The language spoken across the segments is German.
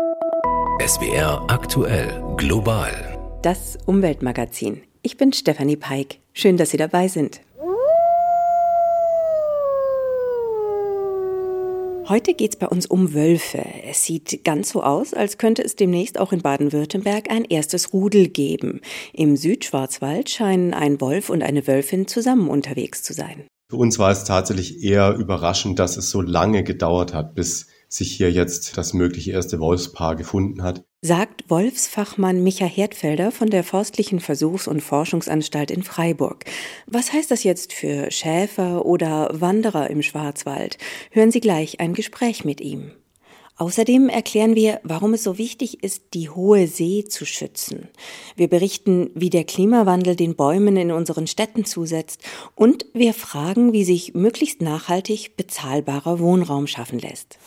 SWR aktuell global. Das Umweltmagazin. Ich bin Stefanie Peik. Schön, dass Sie dabei sind. Heute geht es bei uns um Wölfe. Es sieht ganz so aus, als könnte es demnächst auch in Baden-Württemberg ein erstes Rudel geben. Im Südschwarzwald scheinen ein Wolf und eine Wölfin zusammen unterwegs zu sein. Für uns war es tatsächlich eher überraschend, dass es so lange gedauert hat, bis sich hier jetzt das mögliche erste Wolfspaar gefunden hat. Sagt Wolfsfachmann Micha Herdfelder von der Forstlichen Versuchs- und Forschungsanstalt in Freiburg. Was heißt das jetzt für Schäfer oder Wanderer im Schwarzwald? Hören Sie gleich ein Gespräch mit ihm. Außerdem erklären wir, warum es so wichtig ist, die hohe See zu schützen. Wir berichten, wie der Klimawandel den Bäumen in unseren Städten zusetzt und wir fragen, wie sich möglichst nachhaltig bezahlbarer Wohnraum schaffen lässt.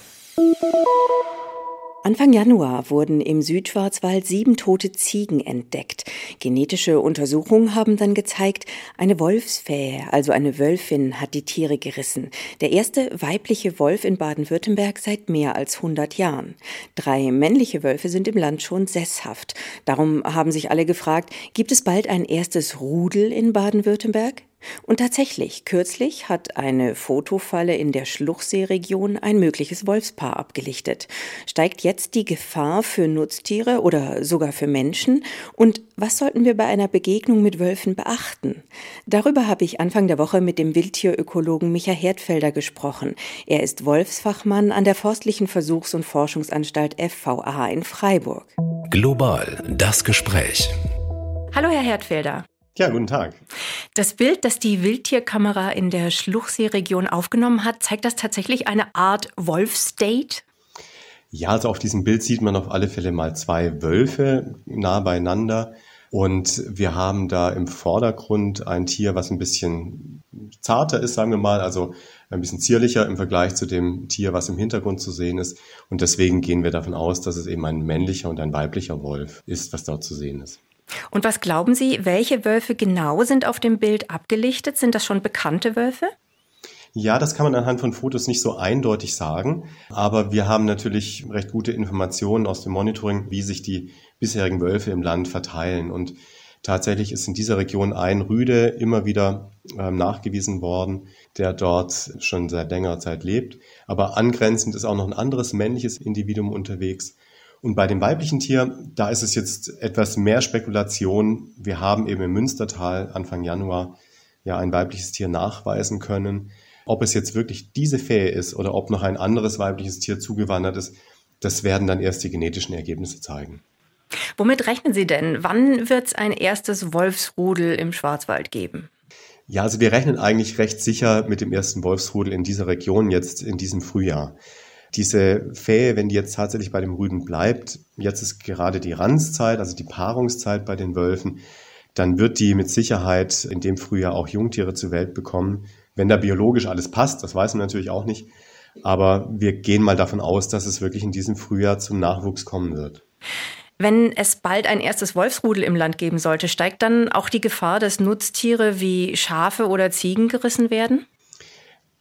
Anfang Januar wurden im Südschwarzwald sieben tote Ziegen entdeckt. Genetische Untersuchungen haben dann gezeigt, eine Wolfsfähe, also eine Wölfin, hat die Tiere gerissen. Der erste weibliche Wolf in Baden-Württemberg seit mehr als 100 Jahren. Drei männliche Wölfe sind im Land schon sesshaft. Darum haben sich alle gefragt, gibt es bald ein erstes Rudel in Baden-Württemberg? Und tatsächlich, kürzlich hat eine Fotofalle in der Schluchseeregion ein mögliches Wolfspaar abgelichtet. Steigt jetzt die Gefahr für Nutztiere oder sogar für Menschen? Und was sollten wir bei einer Begegnung mit Wölfen beachten? Darüber habe ich Anfang der Woche mit dem Wildtierökologen Micha Herdfelder gesprochen. Er ist Wolfsfachmann an der Forstlichen Versuchs- und Forschungsanstalt FVA in Freiburg. Global das Gespräch. Hallo, Herr Herdfelder. Ja, guten Tag. Das Bild, das die Wildtierkamera in der Schluchseeregion aufgenommen hat, zeigt das tatsächlich eine Art Wolfstate? Ja, also auf diesem Bild sieht man auf alle Fälle mal zwei Wölfe nah beieinander. Und wir haben da im Vordergrund ein Tier, was ein bisschen zarter ist, sagen wir mal, also ein bisschen zierlicher im Vergleich zu dem Tier, was im Hintergrund zu sehen ist. Und deswegen gehen wir davon aus, dass es eben ein männlicher und ein weiblicher Wolf ist, was dort zu sehen ist. Und was glauben Sie, welche Wölfe genau sind auf dem Bild abgelichtet? Sind das schon bekannte Wölfe? Ja, das kann man anhand von Fotos nicht so eindeutig sagen, aber wir haben natürlich recht gute Informationen aus dem Monitoring, wie sich die bisherigen Wölfe im Land verteilen. Und tatsächlich ist in dieser Region ein Rüde immer wieder äh, nachgewiesen worden, der dort schon seit längerer Zeit lebt. Aber angrenzend ist auch noch ein anderes männliches Individuum unterwegs. Und bei dem weiblichen Tier, da ist es jetzt etwas mehr Spekulation. Wir haben eben im Münstertal Anfang Januar ja ein weibliches Tier nachweisen können. Ob es jetzt wirklich diese Fähe ist oder ob noch ein anderes weibliches Tier zugewandert ist, das werden dann erst die genetischen Ergebnisse zeigen. Womit rechnen Sie denn? Wann wird es ein erstes Wolfsrudel im Schwarzwald geben? Ja, also wir rechnen eigentlich recht sicher mit dem ersten Wolfsrudel in dieser Region jetzt in diesem Frühjahr. Diese Fähe, wenn die jetzt tatsächlich bei dem Rüden bleibt, jetzt ist gerade die Ranzzeit, also die Paarungszeit bei den Wölfen, dann wird die mit Sicherheit in dem Frühjahr auch Jungtiere zur Welt bekommen. Wenn da biologisch alles passt, das weiß man natürlich auch nicht. Aber wir gehen mal davon aus, dass es wirklich in diesem Frühjahr zum Nachwuchs kommen wird. Wenn es bald ein erstes Wolfsrudel im Land geben sollte, steigt dann auch die Gefahr, dass Nutztiere wie Schafe oder Ziegen gerissen werden?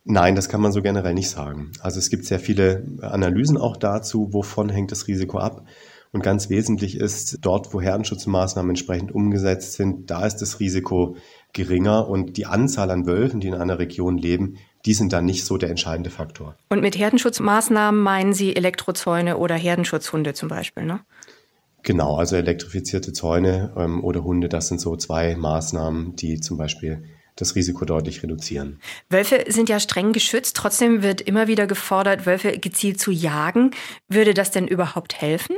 Nein, das kann man so generell nicht sagen. Also es gibt sehr viele Analysen auch dazu, wovon hängt das Risiko ab. Und ganz wesentlich ist, dort, wo Herdenschutzmaßnahmen entsprechend umgesetzt sind, da ist das Risiko geringer und die Anzahl an Wölfen, die in einer Region leben, die sind dann nicht so der entscheidende Faktor. Und mit Herdenschutzmaßnahmen meinen Sie Elektrozäune oder Herdenschutzhunde zum Beispiel, ne? Genau, also elektrifizierte Zäune ähm, oder Hunde, das sind so zwei Maßnahmen, die zum Beispiel das Risiko deutlich reduzieren. Wölfe sind ja streng geschützt, trotzdem wird immer wieder gefordert, Wölfe gezielt zu jagen. Würde das denn überhaupt helfen?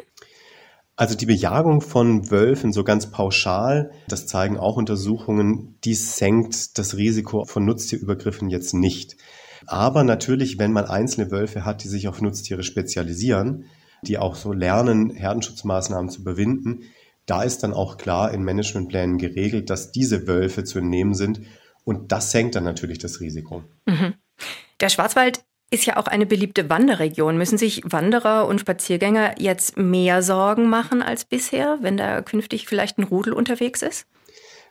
Also die Bejagung von Wölfen so ganz pauschal, das zeigen auch Untersuchungen, die senkt das Risiko von Nutztierübergriffen jetzt nicht. Aber natürlich, wenn man einzelne Wölfe hat, die sich auf Nutztiere spezialisieren, die auch so lernen, Herdenschutzmaßnahmen zu überwinden, da ist dann auch klar in Managementplänen geregelt, dass diese Wölfe zu entnehmen sind und das senkt dann natürlich das Risiko. Mhm. Der Schwarzwald ist ja auch eine beliebte Wanderregion. Müssen sich Wanderer und Spaziergänger jetzt mehr Sorgen machen als bisher, wenn da künftig vielleicht ein Rudel unterwegs ist?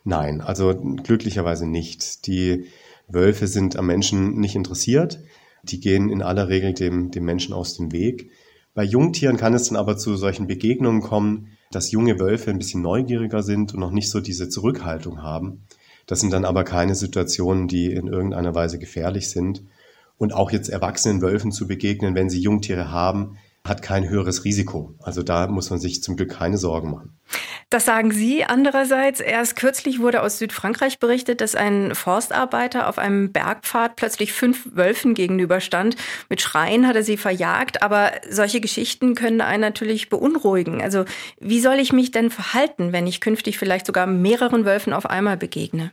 Nein, also glücklicherweise nicht. Die Wölfe sind am Menschen nicht interessiert. Die gehen in aller Regel dem, dem Menschen aus dem Weg. Bei Jungtieren kann es dann aber zu solchen Begegnungen kommen, dass junge Wölfe ein bisschen neugieriger sind und noch nicht so diese Zurückhaltung haben. Das sind dann aber keine Situationen, die in irgendeiner Weise gefährlich sind. Und auch jetzt erwachsenen Wölfen zu begegnen, wenn sie Jungtiere haben, hat kein höheres Risiko. Also da muss man sich zum Glück keine Sorgen machen. Das sagen Sie. Andererseits, erst kürzlich wurde aus Südfrankreich berichtet, dass ein Forstarbeiter auf einem Bergpfad plötzlich fünf Wölfen gegenüberstand. Mit Schreien hat er sie verjagt. Aber solche Geschichten können einen natürlich beunruhigen. Also wie soll ich mich denn verhalten, wenn ich künftig vielleicht sogar mehreren Wölfen auf einmal begegne?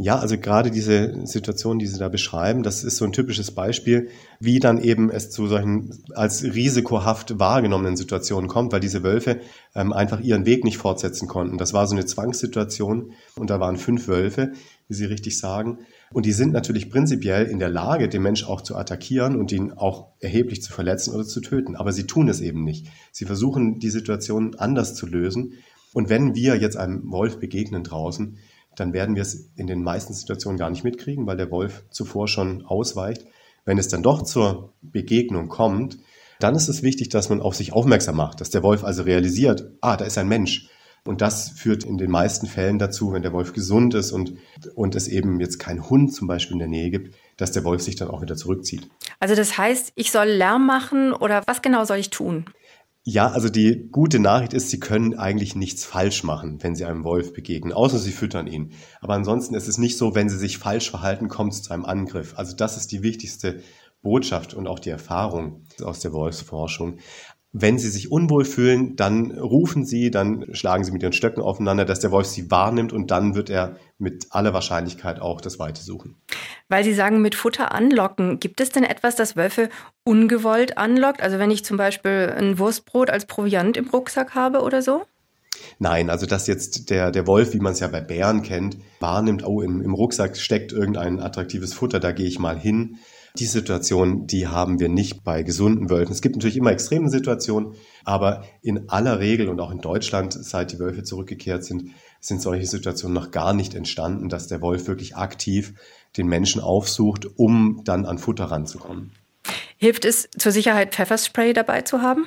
Ja, also gerade diese Situation, die Sie da beschreiben, das ist so ein typisches Beispiel, wie dann eben es zu solchen als risikohaft wahrgenommenen Situationen kommt, weil diese Wölfe ähm, einfach ihren Weg nicht fortsetzen konnten. Das war so eine Zwangssituation und da waren fünf Wölfe, wie Sie richtig sagen. Und die sind natürlich prinzipiell in der Lage, den Mensch auch zu attackieren und ihn auch erheblich zu verletzen oder zu töten. Aber sie tun es eben nicht. Sie versuchen, die Situation anders zu lösen. Und wenn wir jetzt einem Wolf begegnen draußen, dann werden wir es in den meisten Situationen gar nicht mitkriegen, weil der Wolf zuvor schon ausweicht. Wenn es dann doch zur Begegnung kommt, dann ist es wichtig, dass man auf sich aufmerksam macht, dass der Wolf also realisiert, ah, da ist ein Mensch. Und das führt in den meisten Fällen dazu, wenn der Wolf gesund ist und, und es eben jetzt keinen Hund zum Beispiel in der Nähe gibt, dass der Wolf sich dann auch wieder zurückzieht. Also das heißt, ich soll Lärm machen oder was genau soll ich tun? Ja, also die gute Nachricht ist, Sie können eigentlich nichts falsch machen, wenn Sie einem Wolf begegnen, außer Sie füttern ihn. Aber ansonsten ist es nicht so, wenn Sie sich falsch verhalten, kommt es zu einem Angriff. Also das ist die wichtigste Botschaft und auch die Erfahrung aus der Wolfsforschung. Wenn sie sich unwohl fühlen, dann rufen sie, dann schlagen sie mit ihren Stöcken aufeinander, dass der Wolf sie wahrnimmt und dann wird er mit aller Wahrscheinlichkeit auch das Weite suchen. Weil Sie sagen, mit Futter anlocken. Gibt es denn etwas, das Wölfe ungewollt anlockt? Also wenn ich zum Beispiel ein Wurstbrot als Proviant im Rucksack habe oder so? Nein, also dass jetzt der, der Wolf, wie man es ja bei Bären kennt, wahrnimmt, oh, im, im Rucksack steckt irgendein attraktives Futter, da gehe ich mal hin. Die Situation, die haben wir nicht bei gesunden Wölfen. Es gibt natürlich immer extreme Situationen, aber in aller Regel und auch in Deutschland, seit die Wölfe zurückgekehrt sind, sind solche Situationen noch gar nicht entstanden, dass der Wolf wirklich aktiv den Menschen aufsucht, um dann an Futter ranzukommen. Hilft es zur Sicherheit, Pfefferspray dabei zu haben?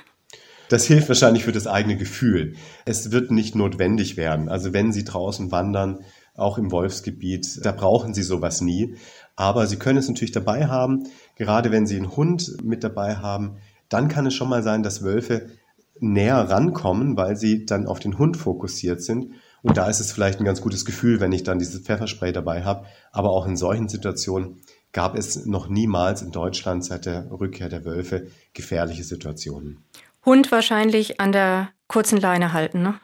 Das hilft wahrscheinlich für das eigene Gefühl. Es wird nicht notwendig werden. Also wenn Sie draußen wandern, auch im Wolfsgebiet, da brauchen Sie sowas nie. Aber Sie können es natürlich dabei haben. Gerade wenn Sie einen Hund mit dabei haben, dann kann es schon mal sein, dass Wölfe näher rankommen, weil sie dann auf den Hund fokussiert sind. Und da ist es vielleicht ein ganz gutes Gefühl, wenn ich dann dieses Pfefferspray dabei habe. Aber auch in solchen Situationen gab es noch niemals in Deutschland seit der Rückkehr der Wölfe gefährliche Situationen. Hund wahrscheinlich an der kurzen Leine halten, ne?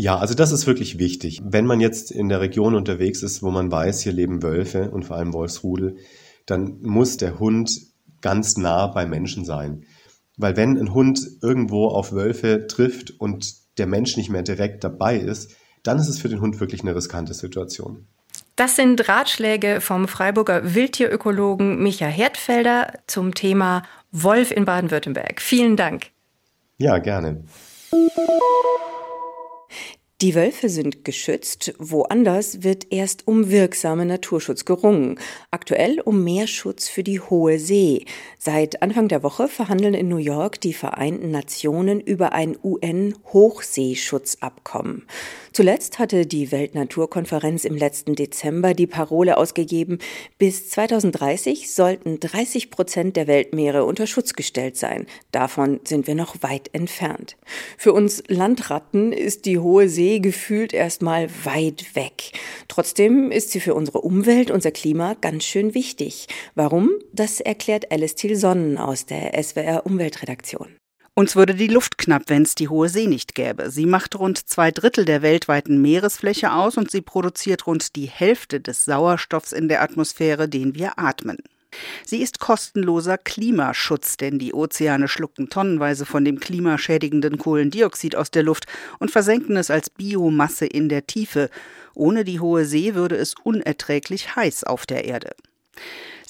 Ja, also das ist wirklich wichtig. Wenn man jetzt in der Region unterwegs ist, wo man weiß, hier leben Wölfe und vor allem Wolfsrudel, dann muss der Hund ganz nah bei Menschen sein. Weil wenn ein Hund irgendwo auf Wölfe trifft und der Mensch nicht mehr direkt dabei ist, dann ist es für den Hund wirklich eine riskante Situation. Das sind Ratschläge vom Freiburger Wildtierökologen Micha Hertfelder zum Thema Wolf in Baden-Württemberg. Vielen Dank. Ja, gerne. Die Wölfe sind geschützt, woanders wird erst um wirksame Naturschutz gerungen. Aktuell um mehr Schutz für die hohe See. Seit Anfang der Woche verhandeln in New York die Vereinten Nationen über ein UN-Hochseeschutzabkommen. Zuletzt hatte die Weltnaturkonferenz im letzten Dezember die Parole ausgegeben, bis 2030 sollten 30 Prozent der Weltmeere unter Schutz gestellt sein. Davon sind wir noch weit entfernt. Für uns Landratten ist die hohe See gefühlt erstmal weit weg. Trotzdem ist sie für unsere Umwelt, unser Klima ganz schön wichtig. Warum? Das erklärt Alice Thiel Sonnen aus der SWR Umweltredaktion. Uns würde die Luft knapp, wenn es die hohe See nicht gäbe. Sie macht rund zwei Drittel der weltweiten Meeresfläche aus und sie produziert rund die Hälfte des Sauerstoffs in der Atmosphäre, den wir atmen. Sie ist kostenloser Klimaschutz, denn die Ozeane schlucken tonnenweise von dem klimaschädigenden Kohlendioxid aus der Luft und versenken es als Biomasse in der Tiefe. Ohne die hohe See würde es unerträglich heiß auf der Erde.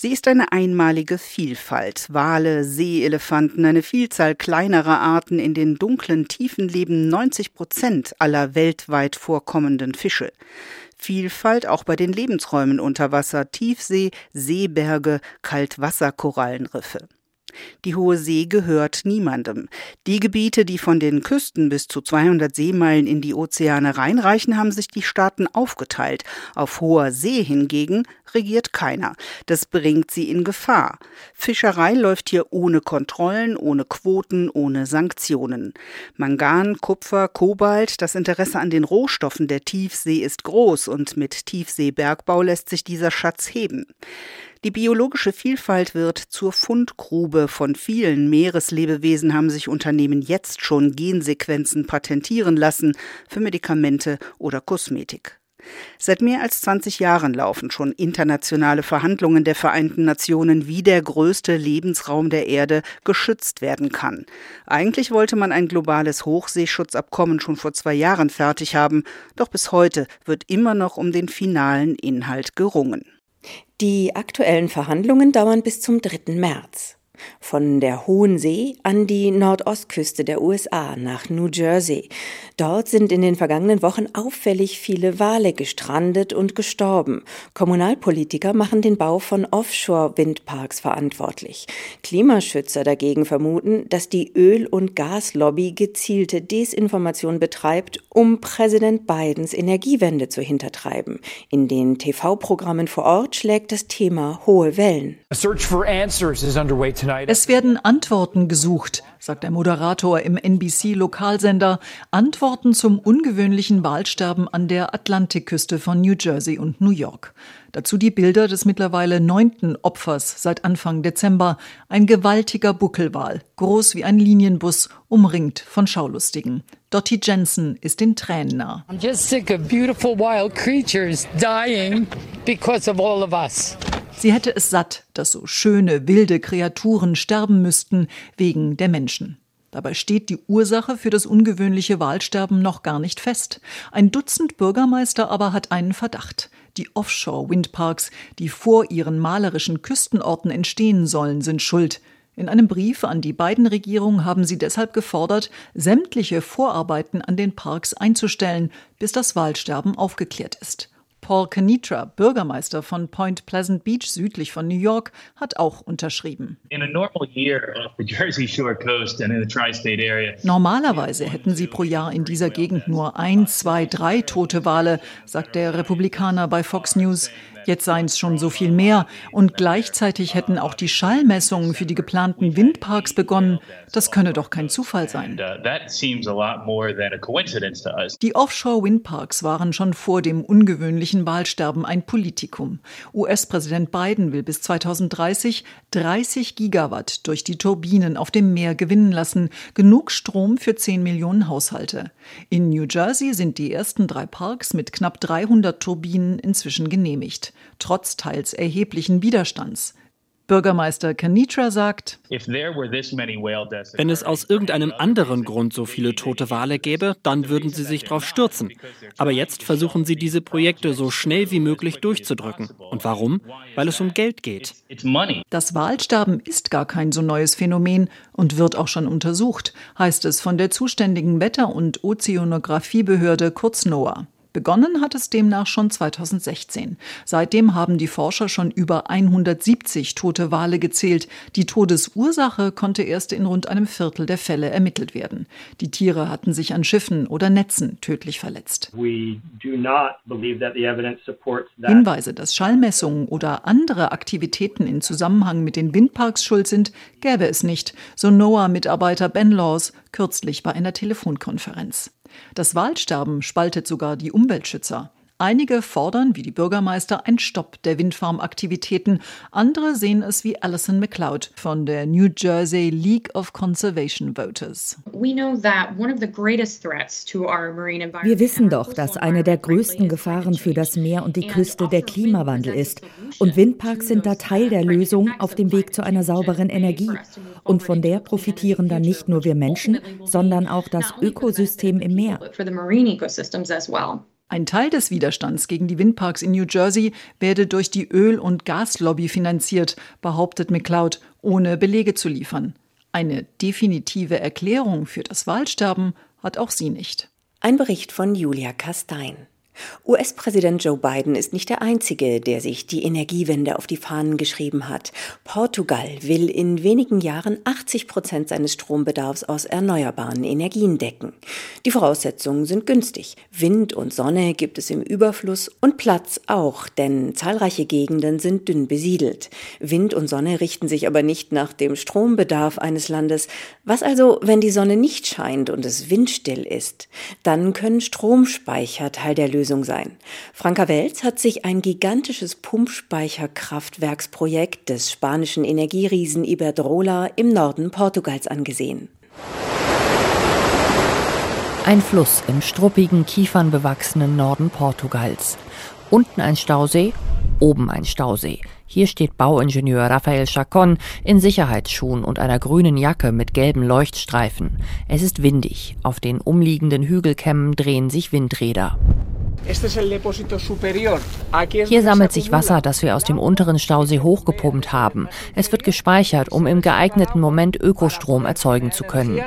Sie ist eine einmalige Vielfalt. Wale, Seeelefanten, eine Vielzahl kleinerer Arten. In den dunklen Tiefen leben 90 Prozent aller weltweit vorkommenden Fische. Vielfalt auch bei den Lebensräumen unter Wasser, Tiefsee, Seeberge, Kaltwasserkorallenriffe. Die Hohe See gehört niemandem. Die Gebiete, die von den Küsten bis zu 200 Seemeilen in die Ozeane reinreichen, haben sich die Staaten aufgeteilt. Auf hoher See hingegen regiert keiner. Das bringt sie in Gefahr. Fischerei läuft hier ohne Kontrollen, ohne Quoten, ohne Sanktionen. Mangan, Kupfer, Kobalt, das Interesse an den Rohstoffen der Tiefsee ist groß und mit Tiefseebergbau lässt sich dieser Schatz heben. Die biologische Vielfalt wird zur Fundgrube. Von vielen Meereslebewesen haben sich Unternehmen jetzt schon Gensequenzen patentieren lassen für Medikamente oder Kosmetik. Seit mehr als 20 Jahren laufen schon internationale Verhandlungen der Vereinten Nationen, wie der größte Lebensraum der Erde geschützt werden kann. Eigentlich wollte man ein globales Hochseeschutzabkommen schon vor zwei Jahren fertig haben, doch bis heute wird immer noch um den finalen Inhalt gerungen. Die aktuellen Verhandlungen dauern bis zum 3. März. Von der Hohen See an die Nordostküste der USA nach New Jersey. Dort sind in den vergangenen Wochen auffällig viele Wale gestrandet und gestorben. Kommunalpolitiker machen den Bau von Offshore-Windparks verantwortlich. Klimaschützer dagegen vermuten, dass die Öl- und Gaslobby gezielte Desinformation betreibt, um Präsident Bidens Energiewende zu hintertreiben. In den TV-Programmen vor Ort schlägt das Thema hohe Wellen. A search for answers is underway tonight. Es werden Antworten gesucht, sagt der Moderator im NBC-Lokalsender. Antworten zum ungewöhnlichen Wahlsterben an der Atlantikküste von New Jersey und New York. Dazu die Bilder des mittlerweile neunten Opfers seit Anfang Dezember. Ein gewaltiger Buckelwal, groß wie ein Linienbus, umringt von Schaulustigen. Dottie Jensen ist den Tränen nah. I'm just sick of beautiful wild creatures dying because of all of us. Sie hätte es satt, dass so schöne, wilde Kreaturen sterben müssten wegen der Menschen. Dabei steht die Ursache für das ungewöhnliche Wahlsterben noch gar nicht fest. Ein Dutzend Bürgermeister aber hat einen Verdacht. Die Offshore-Windparks, die vor ihren malerischen Küstenorten entstehen sollen, sind schuld. In einem Brief an die beiden Regierungen haben sie deshalb gefordert, sämtliche Vorarbeiten an den Parks einzustellen, bis das Wahlsterben aufgeklärt ist. Paul Canitra, Bürgermeister von Point Pleasant Beach südlich von New York, hat auch unterschrieben. Normalerweise hätten sie pro Jahr in dieser Gegend nur ein, zwei, drei tote Wale, sagt der Republikaner bei Fox News. Jetzt seien es schon so viel mehr. Und gleichzeitig hätten auch die Schallmessungen für die geplanten Windparks begonnen. Das könne doch kein Zufall sein. Uh, die Offshore-Windparks waren schon vor dem ungewöhnlichen Wahlsterben ein Politikum. US-Präsident Biden will bis 2030 30 Gigawatt durch die Turbinen auf dem Meer gewinnen lassen. Genug Strom für 10 Millionen Haushalte. In New Jersey sind die ersten drei Parks mit knapp 300 Turbinen inzwischen genehmigt trotz teils erheblichen Widerstands. Bürgermeister Kanitra sagt, wenn es aus irgendeinem anderen Grund so viele tote Wale gäbe, dann würden sie sich darauf stürzen. Aber jetzt versuchen sie diese Projekte so schnell wie möglich durchzudrücken. Und warum? Weil es um Geld geht. Das Walsterben ist gar kein so neues Phänomen und wird auch schon untersucht, heißt es von der zuständigen Wetter- und Ozeanografiebehörde kurz NOAA. Begonnen hat es demnach schon 2016. Seitdem haben die Forscher schon über 170 tote Wale gezählt. Die Todesursache konnte erst in rund einem Viertel der Fälle ermittelt werden. Die Tiere hatten sich an Schiffen oder Netzen tödlich verletzt. Hinweise, dass Schallmessungen oder andere Aktivitäten in Zusammenhang mit den Windparks schuld sind, gäbe es nicht, so NOAA-Mitarbeiter Ben Laws kürzlich bei einer Telefonkonferenz. Das Waldsterben spaltet sogar die Umweltschützer. Einige fordern, wie die Bürgermeister, einen Stopp der Windfarmaktivitäten. Andere sehen es wie Alison McLeod von der New Jersey League of Conservation Voters. Wir wissen doch, dass eine der größten Gefahren für das Meer und die Küste der Klimawandel ist. Und Windparks sind da Teil der Lösung auf dem Weg zu einer sauberen Energie. Und von der profitieren dann nicht nur wir Menschen, sondern auch das Ökosystem im Meer. Ein Teil des Widerstands gegen die Windparks in New Jersey werde durch die Öl- und Gaslobby finanziert, behauptet McLeod, ohne Belege zu liefern. Eine definitive Erklärung für das Waldsterben hat auch sie nicht. Ein Bericht von Julia Kastein. US-Präsident Joe Biden ist nicht der Einzige, der sich die Energiewende auf die Fahnen geschrieben hat. Portugal will in wenigen Jahren 80 Prozent seines Strombedarfs aus erneuerbaren Energien decken. Die Voraussetzungen sind günstig. Wind und Sonne gibt es im Überfluss und Platz auch, denn zahlreiche Gegenden sind dünn besiedelt. Wind und Sonne richten sich aber nicht nach dem Strombedarf eines Landes. Was also, wenn die Sonne nicht scheint und es windstill ist? Dann können Stromspeicher Teil der Lösung Lösung sein. Franka Welz hat sich ein gigantisches Pumpspeicherkraftwerksprojekt des spanischen Energieriesen Iberdrola im Norden Portugals angesehen. Ein Fluss im struppigen, kiefernbewachsenen Norden Portugals. Unten ein Stausee, oben ein Stausee. Hier steht Bauingenieur Rafael Chacon in Sicherheitsschuhen und einer grünen Jacke mit gelben Leuchtstreifen. Es ist windig. Auf den umliegenden Hügelkämmen drehen sich Windräder. Hier sammelt sich Wasser, das wir aus dem unteren Stausee hochgepumpt haben. Es wird gespeichert, um im geeigneten Moment Ökostrom erzeugen zu können.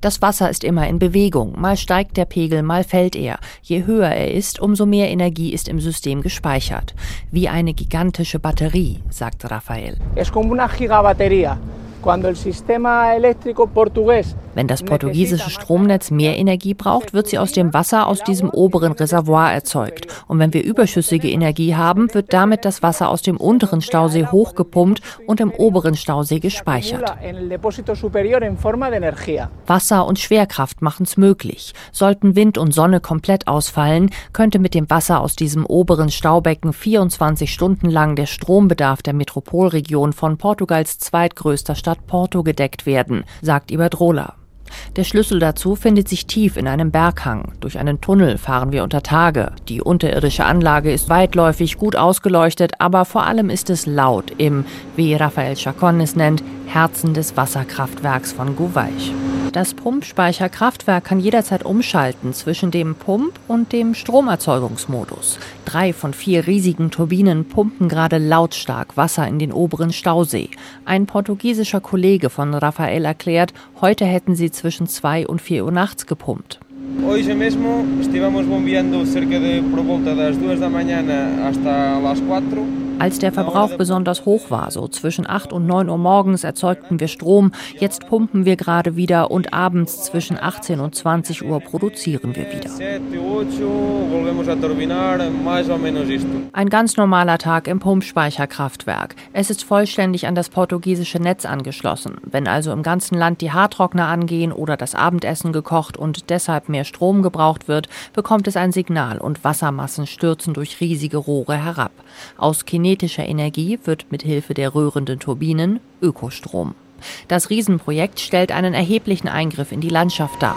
Das Wasser ist immer in Bewegung. Mal steigt der Pegel, mal fällt er. Je höher er ist, umso mehr Energie ist im System gespeichert. Wie eine gigantische Batterie, sagt Raphael. Es como una gigabatería. Wenn das portugiesische Stromnetz mehr Energie braucht, wird sie aus dem Wasser aus diesem oberen Reservoir erzeugt. Und wenn wir überschüssige Energie haben, wird damit das Wasser aus dem unteren Stausee hochgepumpt und im oberen Stausee gespeichert. Wasser und Schwerkraft machen es möglich. Sollten Wind und Sonne komplett ausfallen, könnte mit dem Wasser aus diesem oberen Staubecken 24 Stunden lang der Strombedarf der Metropolregion von Portugals zweitgrößter Stadt Stadt Porto gedeckt werden, sagt Iberdrola. Der Schlüssel dazu findet sich tief in einem Berghang. Durch einen Tunnel fahren wir unter Tage. Die unterirdische Anlage ist weitläufig, gut ausgeleuchtet, aber vor allem ist es laut im, wie Rafael Chacon es nennt, Herzen des Wasserkraftwerks von Gouveich. Das Pumpspeicherkraftwerk kann jederzeit umschalten zwischen dem Pump- und dem Stromerzeugungsmodus. Drei von vier riesigen Turbinen pumpen gerade lautstark Wasser in den oberen Stausee. Ein portugiesischer Kollege von Rafael erklärt, heute hätten sie zwischen zwei und vier Uhr nachts gepumpt. Hoje mesmo estivemos bombeando cerca de por volta das duas da manhã hasta las. Als der Verbrauch besonders hoch war, so zwischen 8 und 9 Uhr morgens, erzeugten wir Strom. Jetzt pumpen wir gerade wieder und abends zwischen 18 und 20 Uhr produzieren wir wieder. Ein ganz normaler Tag im Pumpspeicherkraftwerk. Es ist vollständig an das portugiesische Netz angeschlossen. Wenn also im ganzen Land die Haartrockner angehen oder das Abendessen gekocht und deshalb mehr Strom gebraucht wird, bekommt es ein Signal und Wassermassen stürzen durch riesige Rohre herab. Aus kinetischer Energie wird mit Hilfe der rührenden Turbinen Ökostrom. Das Riesenprojekt stellt einen erheblichen Eingriff in die Landschaft dar.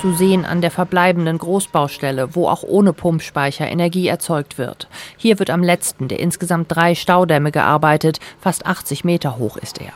Zu sehen an der verbleibenden Großbaustelle, wo auch ohne Pumpspeicher Energie erzeugt wird. Hier wird am letzten der insgesamt drei Staudämme gearbeitet, fast 80 Meter hoch ist er.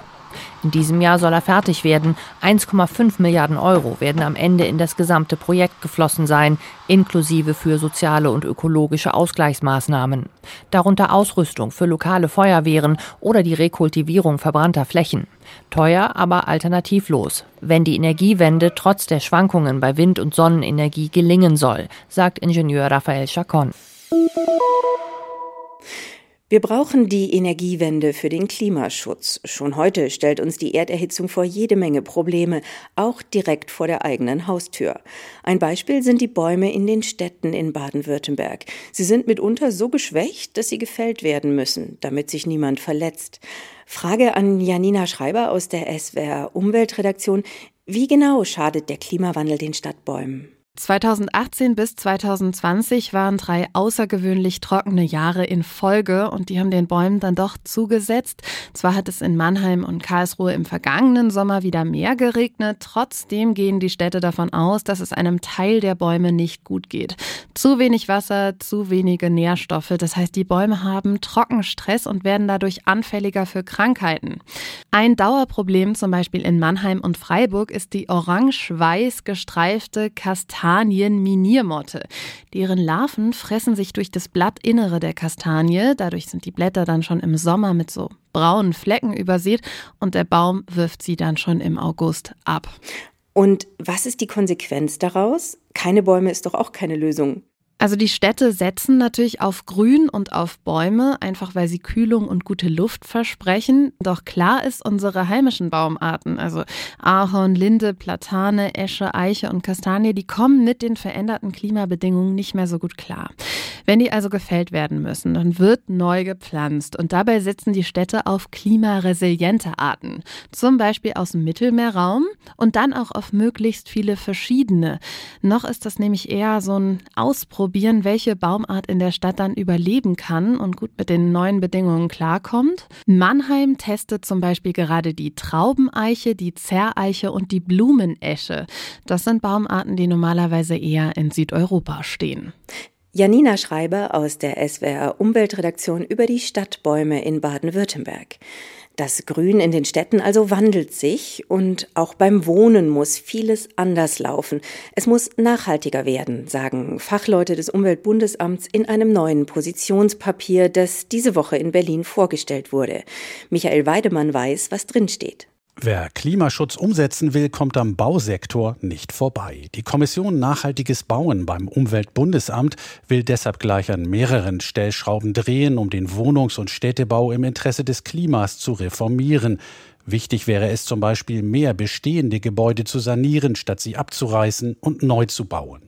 In diesem Jahr soll er fertig werden. 1,5 Milliarden Euro werden am Ende in das gesamte Projekt geflossen sein, inklusive für soziale und ökologische Ausgleichsmaßnahmen. Darunter Ausrüstung für lokale Feuerwehren oder die Rekultivierung verbrannter Flächen. Teuer, aber alternativlos, wenn die Energiewende trotz der Schwankungen bei Wind- und Sonnenenergie gelingen soll, sagt Ingenieur Raphael Chacon. Wir brauchen die Energiewende für den Klimaschutz. Schon heute stellt uns die Erderhitzung vor jede Menge Probleme, auch direkt vor der eigenen Haustür. Ein Beispiel sind die Bäume in den Städten in Baden-Württemberg. Sie sind mitunter so geschwächt, dass sie gefällt werden müssen, damit sich niemand verletzt. Frage an Janina Schreiber aus der SWR Umweltredaktion. Wie genau schadet der Klimawandel den Stadtbäumen? 2018 bis 2020 waren drei außergewöhnlich trockene Jahre in Folge und die haben den Bäumen dann doch zugesetzt. Zwar hat es in Mannheim und Karlsruhe im vergangenen Sommer wieder mehr geregnet, trotzdem gehen die Städte davon aus, dass es einem Teil der Bäume nicht gut geht. Zu wenig Wasser, zu wenige Nährstoffe, das heißt, die Bäume haben Trockenstress und werden dadurch anfälliger für Krankheiten. Ein Dauerproblem zum Beispiel in Mannheim und Freiburg ist die orange-weiß gestreifte Kastanie. Kastanienminiermotte. Deren Larven fressen sich durch das Blattinnere der Kastanie. Dadurch sind die Blätter dann schon im Sommer mit so braunen Flecken übersät und der Baum wirft sie dann schon im August ab. Und was ist die Konsequenz daraus? Keine Bäume ist doch auch keine Lösung. Also die Städte setzen natürlich auf Grün und auf Bäume, einfach weil sie Kühlung und gute Luft versprechen. Doch klar ist, unsere heimischen Baumarten, also Ahorn, Linde, Platane, Esche, Eiche und Kastanie, die kommen mit den veränderten Klimabedingungen nicht mehr so gut klar. Wenn die also gefällt werden müssen, dann wird neu gepflanzt und dabei setzen die Städte auf klimaresiliente Arten, zum Beispiel aus dem Mittelmeerraum und dann auch auf möglichst viele verschiedene. Noch ist das nämlich eher so ein Ausprobieren, welche Baumart in der Stadt dann überleben kann und gut mit den neuen Bedingungen klarkommt. Mannheim testet zum Beispiel gerade die Traubeneiche, die Zerreiche und die Blumenesche. Das sind Baumarten, die normalerweise eher in Südeuropa stehen. Janina Schreiber aus der SWR Umweltredaktion über die Stadtbäume in Baden-Württemberg. Das Grün in den Städten also wandelt sich und auch beim Wohnen muss vieles anders laufen. Es muss nachhaltiger werden, sagen Fachleute des Umweltbundesamts in einem neuen Positionspapier, das diese Woche in Berlin vorgestellt wurde. Michael Weidemann weiß, was drinsteht. Wer Klimaschutz umsetzen will, kommt am Bausektor nicht vorbei. Die Kommission Nachhaltiges Bauen beim Umweltbundesamt will deshalb gleich an mehreren Stellschrauben drehen, um den Wohnungs- und Städtebau im Interesse des Klimas zu reformieren. Wichtig wäre es zum Beispiel, mehr bestehende Gebäude zu sanieren, statt sie abzureißen und neu zu bauen.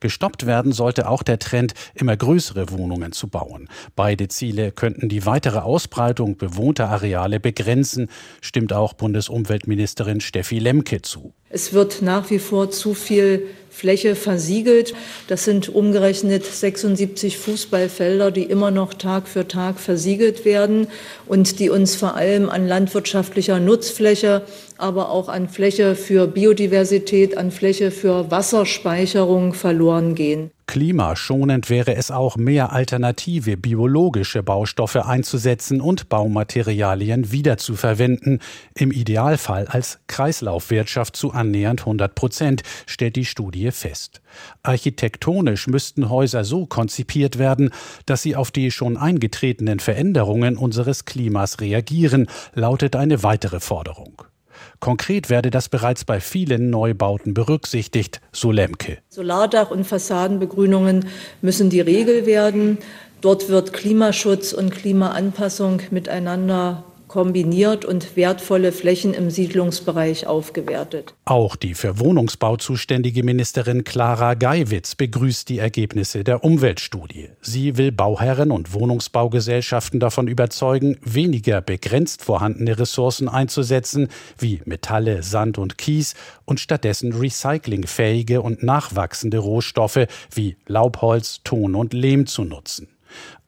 Gestoppt werden sollte auch der Trend, immer größere Wohnungen zu bauen. Beide Ziele könnten die weitere Ausbreitung bewohnter Areale begrenzen, stimmt auch Bundesumweltministerin Steffi Lemke zu. Es wird nach wie vor zu viel Fläche versiegelt. Das sind umgerechnet 76 Fußballfelder, die immer noch Tag für Tag versiegelt werden und die uns vor allem an landwirtschaftlicher Nutzfläche, aber auch an Fläche für Biodiversität, an Fläche für Wasserspeicherung verloren gehen. Klimaschonend wäre es auch, mehr alternative biologische Baustoffe einzusetzen und Baumaterialien wiederzuverwenden, im Idealfall als Kreislaufwirtschaft zu annähernd 100 Prozent, stellt die Studie fest. Architektonisch müssten Häuser so konzipiert werden, dass sie auf die schon eingetretenen Veränderungen unseres Klimas reagieren, lautet eine weitere Forderung. Konkret werde das bereits bei vielen Neubauten berücksichtigt, so Lemke. Solardach und Fassadenbegrünungen müssen die Regel werden. Dort wird Klimaschutz und Klimaanpassung miteinander kombiniert und wertvolle Flächen im Siedlungsbereich aufgewertet. Auch die für Wohnungsbau zuständige Ministerin Clara Geiwitz begrüßt die Ergebnisse der Umweltstudie. Sie will Bauherren und Wohnungsbaugesellschaften davon überzeugen, weniger begrenzt vorhandene Ressourcen einzusetzen, wie Metalle, Sand und Kies, und stattdessen recyclingfähige und nachwachsende Rohstoffe wie Laubholz, Ton und Lehm zu nutzen.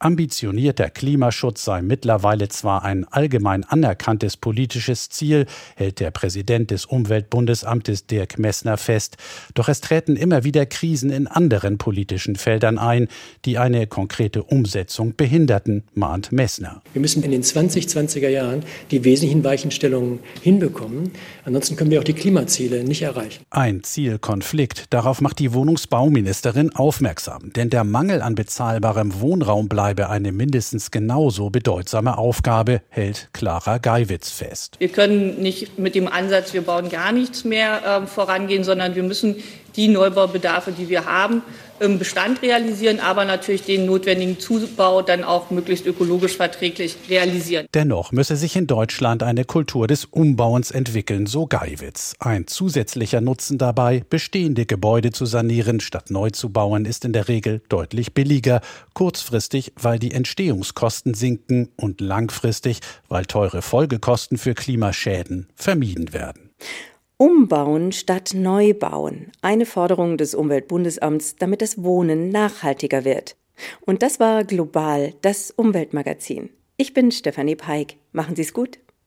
Ambitionierter Klimaschutz sei mittlerweile zwar ein allgemein anerkanntes politisches Ziel, hält der Präsident des Umweltbundesamtes Dirk Messner fest, doch es treten immer wieder Krisen in anderen politischen Feldern ein, die eine konkrete Umsetzung behinderten, mahnt Messner. Wir müssen in den 2020er Jahren die wesentlichen Weichenstellungen hinbekommen, ansonsten können wir auch die Klimaziele nicht erreichen. Ein Zielkonflikt, darauf macht die Wohnungsbauministerin aufmerksam, denn der Mangel an bezahlbarem Wohnraum bleibt bleibe eine mindestens genauso bedeutsame Aufgabe, hält Clara Geiwitz fest. Wir können nicht mit dem Ansatz, wir bauen gar nichts mehr äh, vorangehen, sondern wir müssen die Neubaubedarfe, die wir haben, im Bestand realisieren, aber natürlich den notwendigen Zubau dann auch möglichst ökologisch verträglich realisieren. Dennoch müsse sich in Deutschland eine Kultur des Umbauens entwickeln, so Geiwitz. Ein zusätzlicher Nutzen dabei, bestehende Gebäude zu sanieren statt neu zu bauen, ist in der Regel deutlich billiger, kurzfristig, weil die Entstehungskosten sinken und langfristig, weil teure Folgekosten für Klimaschäden vermieden werden. Umbauen statt Neubauen. Eine Forderung des Umweltbundesamts, damit das Wohnen nachhaltiger wird. Und das war global das Umweltmagazin. Ich bin Stefanie Peik. Machen Sie es gut.